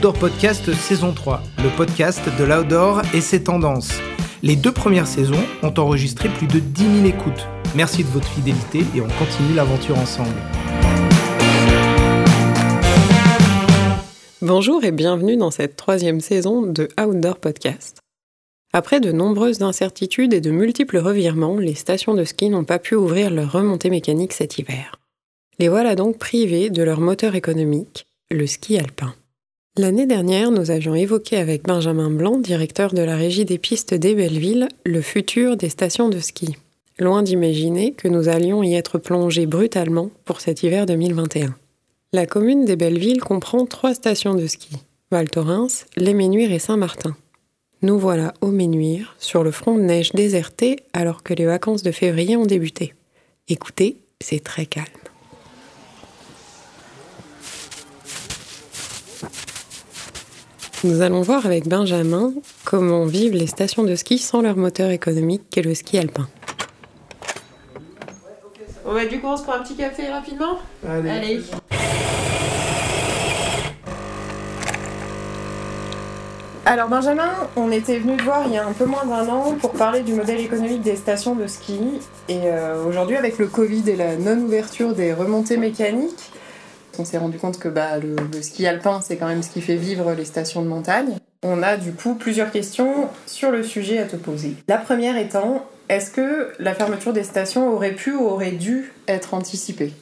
Outdoor Podcast saison 3, le podcast de l'outdoor et ses tendances. Les deux premières saisons ont enregistré plus de 10 000 écoutes. Merci de votre fidélité et on continue l'aventure ensemble. Bonjour et bienvenue dans cette troisième saison de Outdoor Podcast. Après de nombreuses incertitudes et de multiples revirements, les stations de ski n'ont pas pu ouvrir leur remontée mécanique cet hiver. Les voilà donc privés de leur moteur économique, le ski alpin. L'année dernière, nous avions évoqué avec Benjamin Blanc, directeur de la régie des pistes des Bellevilles, le futur des stations de ski. Loin d'imaginer que nous allions y être plongés brutalement pour cet hiver 2021. La commune des Bellevilles comprend trois stations de ski Val Thorens, Les Ménuires et Saint-Martin. Nous voilà au Ménuires, sur le front de neige déserté alors que les vacances de février ont débuté. Écoutez, c'est très calme. Nous allons voir avec Benjamin comment vivent les stations de ski sans leur moteur économique qu'est le ski alpin. On va du coup on se prend un petit café rapidement Allez. Alors Benjamin, on était venu te voir il y a un peu moins d'un an pour parler du modèle économique des stations de ski. Et euh, aujourd'hui avec le Covid et la non-ouverture des remontées mécaniques, on s'est rendu compte que bah, le, le ski alpin c'est quand même ce qui fait vivre les stations de montagne. On a du coup plusieurs questions sur le sujet à te poser. La première étant, est-ce que la fermeture des stations aurait pu ou aurait dû être anticipée?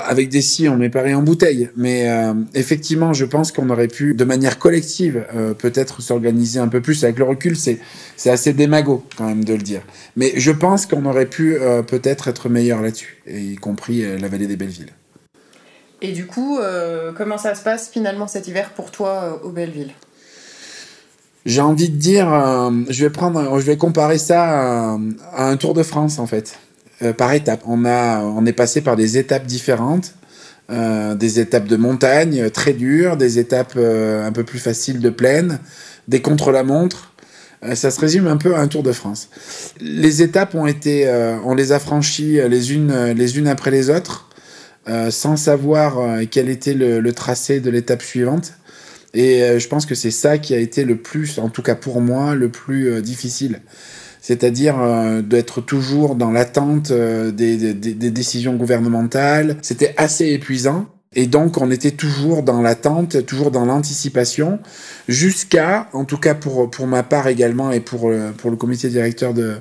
Avec des si, on met pareil en bouteille. Mais euh, effectivement, je pense qu'on aurait pu, de manière collective, euh, peut-être s'organiser un peu plus. Avec le recul, c'est assez démago quand même de le dire. Mais je pense qu'on aurait pu euh, peut-être être meilleur là-dessus, y compris la vallée des Bellevilles. Et du coup, euh, comment ça se passe finalement cet hiver pour toi euh, au Belleville? J'ai envie de dire, euh, je vais prendre, je vais comparer ça à, à un Tour de France en fait, euh, par étapes. On on est passé par des étapes différentes, euh, des étapes de montagne euh, très dures, des étapes euh, un peu plus faciles de plaine, des contre-la-montre. Euh, ça se résume un peu à un Tour de France. Les étapes ont été, euh, on les a franchies euh, les unes, euh, les unes après les autres, euh, sans savoir euh, quel était le, tracé de l'étape suivante. Et euh, je pense que c'est ça qui a été le plus, en tout cas pour moi, le plus difficile. C'est-à-dire d'être toujours dans l'attente des, décisions gouvernementales. C'était assez épuisant. Et donc, on était toujours dans l'attente, toujours dans l'anticipation, jusqu'à, en tout cas pour, pour ma part également et pour, pour le comité directeur de,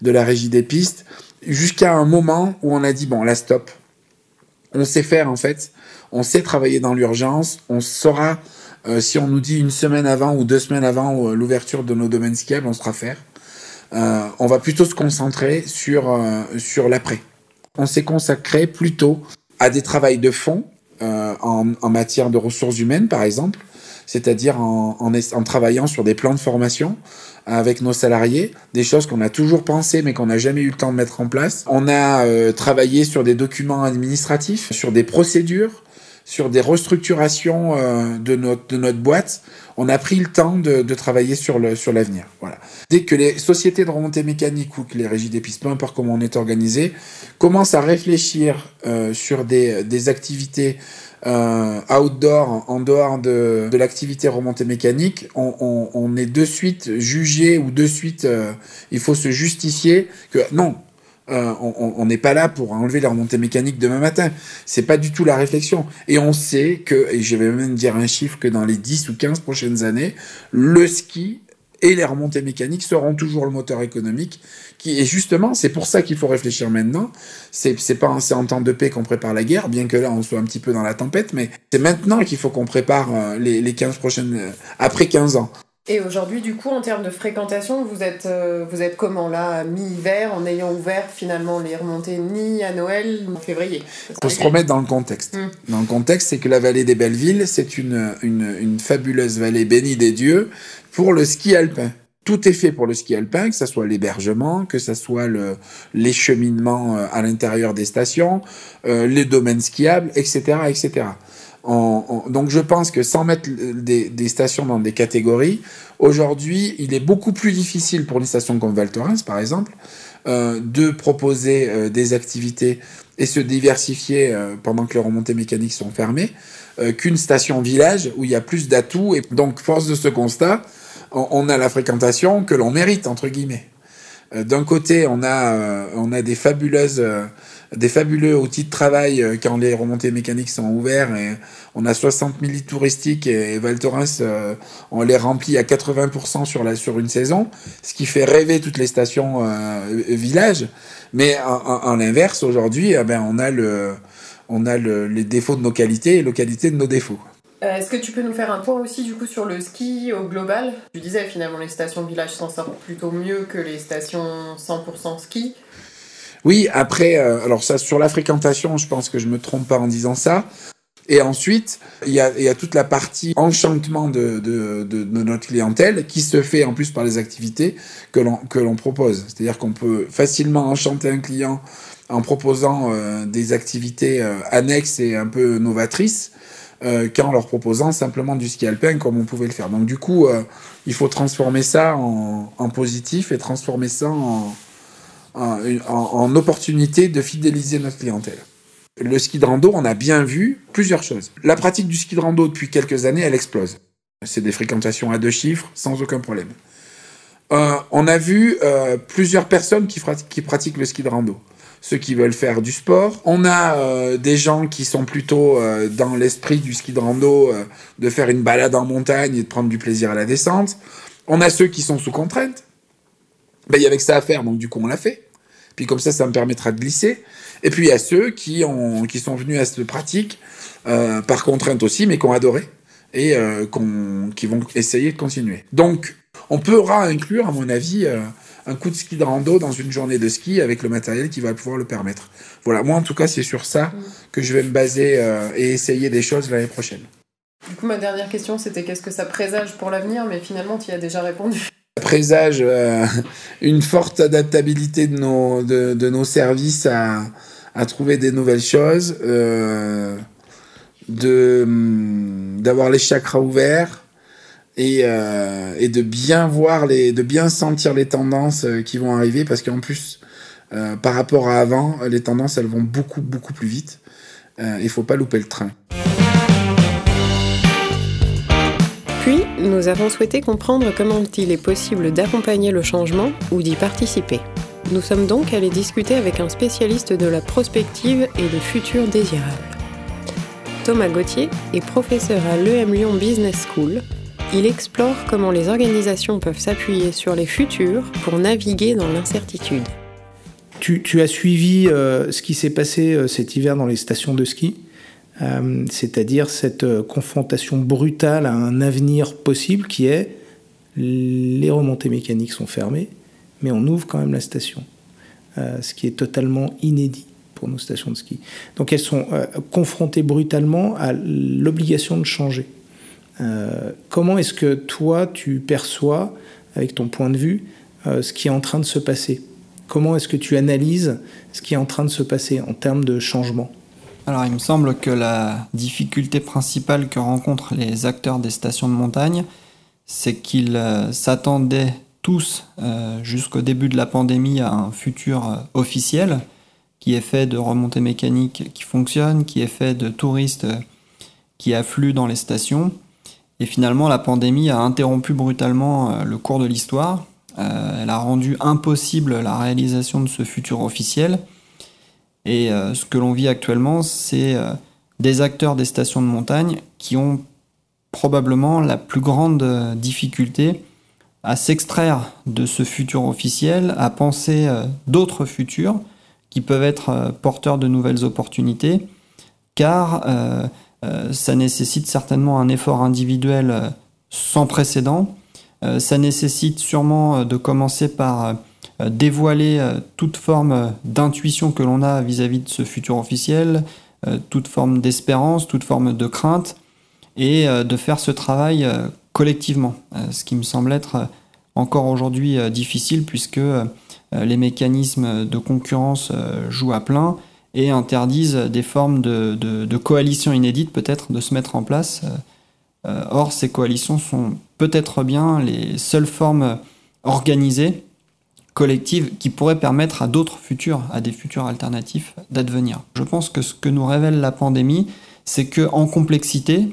de la régie des pistes, jusqu'à un moment où on a dit, bon, là, stop. On sait faire, en fait. On sait travailler dans l'urgence. On saura, euh, si on nous dit une semaine avant ou deux semaines avant euh, l'ouverture de nos domaines skiables, on saura faire. Euh, on va plutôt se concentrer sur, sur l'après. On s'est consacré plutôt à des travails de fond en, en matière de ressources humaines, par exemple, c'est-à-dire en, en, en travaillant sur des plans de formation avec nos salariés, des choses qu'on a toujours pensé mais qu'on n'a jamais eu le temps de mettre en place. On a euh, travaillé sur des documents administratifs, sur des procédures, sur des restructurations euh, de, notre, de notre boîte. On a pris le temps de, de travailler sur sur l'avenir. Voilà. Dès que les sociétés de remontée mécanique ou que les régies des pistes, peu importe comment on est organisé, commencent à réfléchir euh, sur des, activités euh, outdoor, en dehors de, l'activité remontée mécanique, on, est de suite jugé ou de suite, euh, il faut se justifier que non, euh, on n'est pas là pour enlever la remontée mécanique demain matin. C'est pas du tout la réflexion. Et on sait que, et je vais même dire un chiffre, que dans les 10 ou 15 prochaines années, le ski et les remontées mécaniques seront toujours le moteur économique. Qui, et justement, c'est pour ça qu'il faut réfléchir maintenant. C'est pas en temps de paix qu'on prépare la guerre, bien que là on soit un petit peu dans la tempête, mais c'est maintenant qu'il faut qu'on prépare euh, les, les 15 prochaines, euh, après 15 ans. Et aujourd'hui, du coup, en termes de fréquentation, vous êtes, euh, vous êtes comment là, mi-hiver, en ayant ouvert finalement les remontées ni à Noël ni en février? Faut se remettre dans le contexte. Mm. Dans le contexte, c'est que la vallée des Bellevilles, c'est une, une, une fabuleuse vallée bénie des dieux pour le ski alpin. Tout est fait pour le ski alpin, que ce soit l'hébergement, que ce soit le, les cheminements euh, à l'intérieur des stations, euh, les domaines skiables, etc. etc. On- on- donc je pense que sans mettre des, stations dans des catégories, Aujourd'hui, il est beaucoup plus difficile pour une station comme Val Thorens, par exemple, euh, de proposer euh, des activités et se diversifier euh, pendant que les remontées mécaniques sont fermées qu'une station village où il y a plus d'atouts. Et donc, force de ce constat, on a la fréquentation que l'on mérite, entre guillemets. D'un côté, on a, on a des fabuleuses des fabuleux outils de travail euh, quand les remontées mécaniques sont ouvertes. Et on a 60 000 lits touristiques et, Val Thorens, euh, on les remplit à 80% sur, la, sur une saison, ce qui fait rêver toutes les stations euh, villages. Mais en, l'inverse, aujourd'hui, eh ben, on a, le, on a le, les défauts de nos qualités et les qualités de nos défauts. Est-ce que tu peux nous faire un point aussi du coup sur le ski au global? Tu disais finalement les stations villages s'en sortent plutôt mieux que les stations 100% ski. Oui, après, euh, alors ça, sur la fréquentation, je pense que je me trompe pas en disant ça. Et ensuite, il y a, toute la partie enchantement de, notre clientèle qui se fait en plus par les activités que l'on propose. C'est-à-dire qu'on peut facilement enchanter un client en proposant euh, des activités euh, annexes et un peu novatrices qu'en leur proposant simplement du ski alpin comme on pouvait le faire. Donc du coup, il faut transformer ça en, en positif et transformer ça en, en, opportunité de fidéliser notre clientèle. Le ski de rando, on a bien vu plusieurs choses. La pratique du ski de rando depuis quelques années, elle explose. C'est des fréquentations à deux chiffres sans aucun problème. Euh, on a vu euh, plusieurs personnes qui, pratiquent le ski de rando. Ceux qui veulent faire du sport. On a euh, des gens qui sont plutôt dans l'esprit du ski de rando, de faire une balade en montagne et de prendre du plaisir à la descente. On a ceux qui sont sous contrainte. Ben, il y avait que ça à faire, donc du coup on l'a fait. Puis comme ça, ça me permettra de glisser. Et puis il y a ceux qui, ont, qui sont venus à cette pratique euh, par contrainte aussi, mais qui ont adoré et euh, qui vont essayer de continuer. Donc on pourra inclure, à mon avis, euh, un coup de ski de rando dans une journée de ski avec le matériel qui va pouvoir le permettre. Voilà, moi en tout cas, c'est sur ça que je vais me baser et essayer des choses l'année prochaine. Du coup, ma dernière question, c'était qu'est-ce que ça présage pour l'avenir, mais finalement, tu y as déjà répondu présage euh, une forte adaptabilité de nos, de, de nos services à, à, trouver des nouvelles choses, euh, hum, d'avoir les chakras ouverts et, euh, et, de bien voir les, de bien sentir les tendances euh, qui vont arriver parce qu'en plus, par rapport à avant, les tendances elles vont beaucoup beaucoup plus vite. Il faut pas louper le train. Nous avons souhaité comprendre comment il est possible d'accompagner le changement ou d'y participer. Nous sommes donc allés discuter avec un spécialiste de la prospective et des futurs désirables. Thomas Gauthier est professeur à l'EM Lyon Business School. Il explore comment les organisations peuvent s'appuyer sur les futurs pour naviguer dans l'incertitude. Tu, as suivi euh, ce qui s'est passé euh, cet hiver dans les stations de ski? Euh, c'est-à-dire cette euh, confrontation brutale à un avenir possible qui est les remontées mécaniques sont fermées, mais on ouvre quand même la station, euh, ce qui est totalement inédit pour nos stations de ski. Donc elles sont confrontées brutalement à l'obligation de changer. comment est-ce que toi, tu perçois, avec ton point de vue, ce qui est en train de se passer? Comment est-ce que tu analyses ce qui est en train de se passer en termes de changement? Alors il me semble que la difficulté principale que rencontrent les acteurs des stations de montagne, c'est qu'ils euh, s'attendaient tous euh, jusqu'au début de la pandémie à un futur euh, officiel qui est fait de remontées mécaniques qui fonctionnent, qui est fait de touristes qui affluent dans les stations. Et finalement, la pandémie a interrompu brutalement le cours de l'histoire. elle a rendu impossible la réalisation de ce futur officiel. Et euh, ce que l'on vit actuellement, c'est euh, des acteurs des stations de montagne qui ont probablement la plus grande euh, difficulté à s'extraire de ce futur officiel, à penser d'autres futurs qui peuvent être porteurs de nouvelles opportunités, car ça nécessite certainement un effort individuel sans précédent, ça nécessite sûrement de commencer par dévoiler euh, toute forme euh, d'intuition que l'on a vis-à-vis de ce futur officiel, toute forme d'espérance, toute forme de crainte, et de faire ce travail collectivement, ce qui me semble être encore aujourd'hui difficile puisque les mécanismes de concurrence jouent à plein et interdisent des formes de, de, de coalition inédite peut-être de se mettre en place. Or, ces coalitions sont peut-être bien les seules formes organisées, collectives, qui pourraient permettre à d'autres futurs, à des futurs alternatifs, d'advenir. Je pense que ce que nous révèle la pandémie, c'est que en complexité,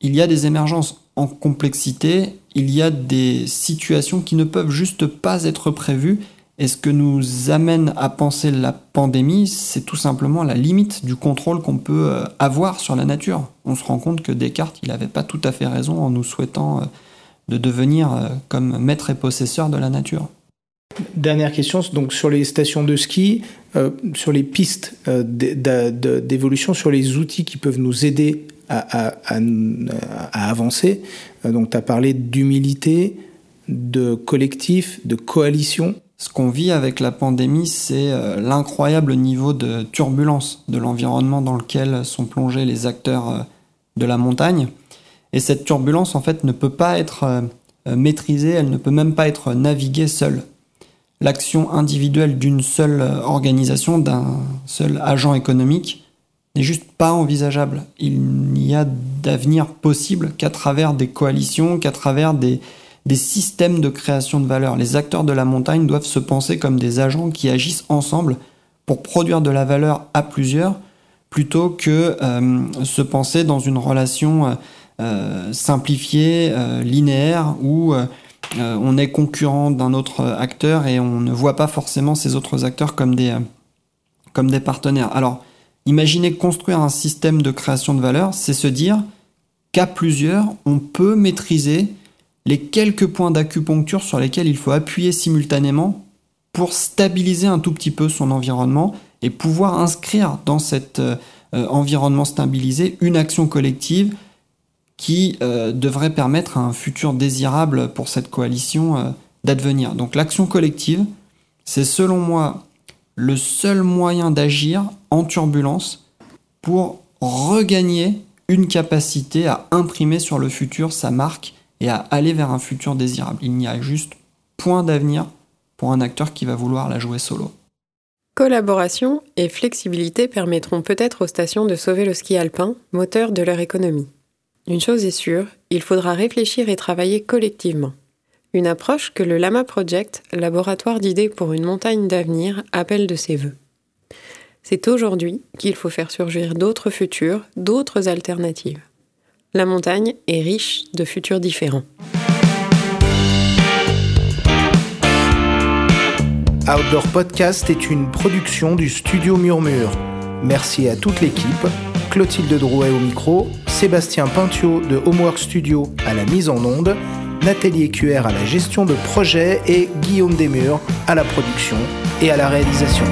il y a des émergences. En complexité, il y a des situations qui ne peuvent juste pas être prévues. Et ce que nous amène à penser la pandémie, c'est tout simplement la limite du contrôle qu'on peut euh, avoir sur la nature. On se rend compte que Descartes, il n'avait pas tout à fait raison en nous souhaitant euh, de devenir euh, comme maître et possesseur de la nature. Dernière question, donc sur les stations de ski, sur les pistes d'évolution, sur les outils qui peuvent nous aider à, avancer. Euh, donc tu as parlé d'humilité, de collectif, de coalition. Ce qu'on vit avec la pandémie, c'est euh, l'incroyable niveau de turbulence de l'environnement dans lequel sont plongés les acteurs euh, de la montagne. Et cette turbulence, en fait, ne peut pas être maîtrisée, elle ne peut même pas être naviguée seule. L'action individuelle d'une seule organisation, d'un seul agent économique, n'est juste pas envisageable. Il n'y a d'avenir possible qu'à travers des coalitions, qu'à travers des, systèmes de création de valeur. Les acteurs de la montagne doivent se penser comme des agents qui agissent ensemble pour produire de la valeur à plusieurs, plutôt que euh, se penser dans une relation euh, euh, simplifiée, linéaire, où on est concurrent d'un autre acteur et on ne voit pas forcément ces autres acteurs comme des, comme des partenaires. Alors, Imaginez construire un système de création de valeur, c'est se dire qu'à plusieurs, on peut maîtriser les quelques points d'acupuncture sur lesquels il faut appuyer simultanément pour stabiliser un tout petit peu son environnement et pouvoir inscrire dans cet euh, environnement stabilisé une action collective qui euh, devrait permettre un futur désirable pour cette coalition euh, d'advenir. Donc l'action collective, c'est selon moi le seul moyen d'agir en turbulence pour regagner une capacité à imprimer sur le futur sa marque et à aller vers un futur désirable. Il n'y a juste point d'avenir pour un acteur qui va vouloir la jouer solo. Collaboration et flexibilité permettront peut-être aux stations de sauver le ski alpin, moteur de leur économie. Une chose est sûre, il faudra réfléchir et travailler collectivement. Une approche que le Lama Project, laboratoire d'idées pour une montagne d'avenir, appelle de ses voeux. C'est aujourd'hui qu'il faut faire surgir d'autres futurs, d'autres alternatives. La montagne est riche de futurs différents. Outdoor Podcast est une production du studio Murmure. Merci à toute l'équipe, Clotilde Drouet au micro, Sébastien Pintio de Homework Studio à la mise en onde Nathalie Écuère à la gestion de projet et Guillaume Desmurs à la production et à la réalisation.